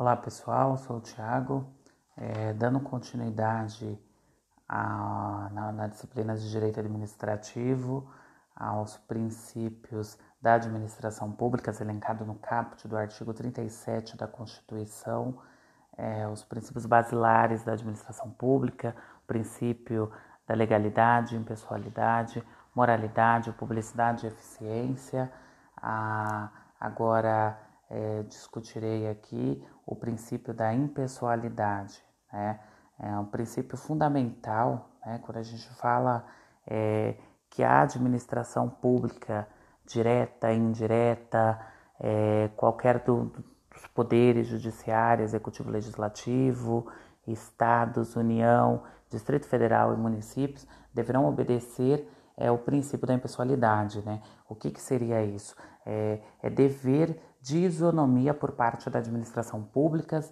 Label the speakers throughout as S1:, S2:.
S1: Olá pessoal, sou o Thiago, é, dando continuidade a, na, na, disciplina de Direito Administrativo aos princípios da administração pública, elencado no caput do artigo 37 da Constituição, é, os princípios basilares da administração pública, o princípio da legalidade, impessoalidade, moralidade, publicidade e eficiência, a, agora é, discutirei aqui o princípio da impessoalidade. Né? É um princípio fundamental né? quando a gente fala é, que a administração pública, direta, indireta, é, qualquer do, dos poderes judiciário, executivo, legislativo, estados, União, Distrito Federal e municípios deverão obedecer é, o princípio da impessoalidade. Né? O que, que seria isso? É, é dever de isonomia por parte da administração pública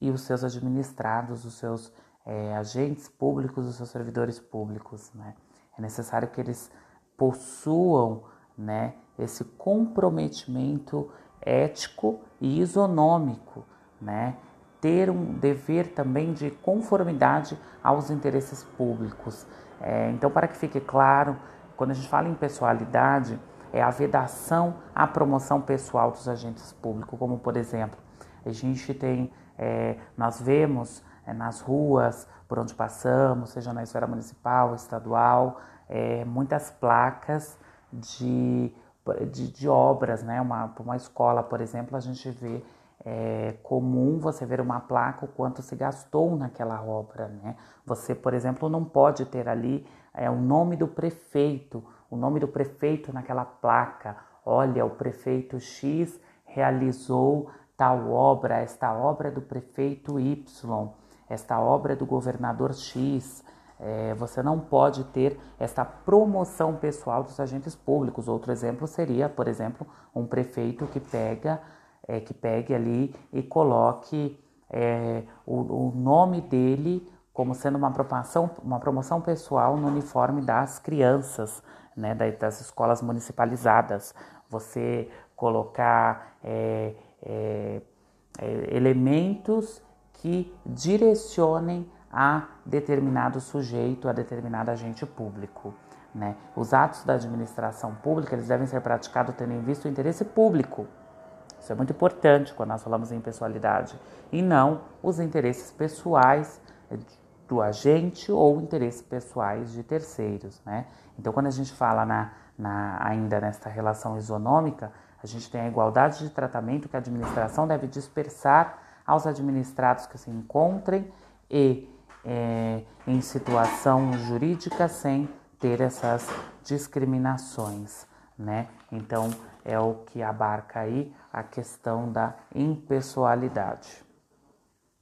S1: e os seus administrados, os seus é, agentes públicos, os seus servidores públicos. Né? É necessário que eles possuam né, esse comprometimento ético e isonômico, né? ter um dever também de conformidade aos interesses públicos. É, então, para que fique claro, quando a gente fala em pessoalidade, é a vedação à promoção pessoal dos agentes públicos, como por exemplo, a gente tem, é, nós vemos é, nas ruas por onde passamos, seja na esfera municipal, estadual, é, muitas placas de, de, de, obras, né? Uma, uma escola, por exemplo, a gente vê é comum você ver uma placa o quanto se gastou naquela obra, né? Você, por exemplo, não pode ter ali é, o nome do prefeito, o nome do prefeito naquela placa. Olha, o prefeito X realizou tal obra, esta obra é do prefeito Y, esta obra é do governador X. É, você não pode ter essa promoção pessoal dos agentes públicos. Outro exemplo seria, por exemplo, um prefeito que pega, é, que pegue ali e coloque é, o, o nome dele como sendo uma promoção, uma promoção pessoal no uniforme das crianças, né, das escolas municipalizadas. Você colocar é, é, é, elementos que direcionem a determinado sujeito, a determinado agente público. Né? Os atos da administração pública eles devem ser praticados tendo em vista o interesse público. Isso é muito importante quando nós falamos em pessoalidade e não os interesses pessoais do agente ou interesses pessoais de terceiros, né? Então, quando a gente fala na, na, ainda nesta relação isonômica, a gente tem a igualdade de tratamento que a administração deve dispersar aos administrados que se encontrem e é, em situação jurídica sem ter essas discriminações, né? Então, é o que abarca aí a questão da impessoalidade.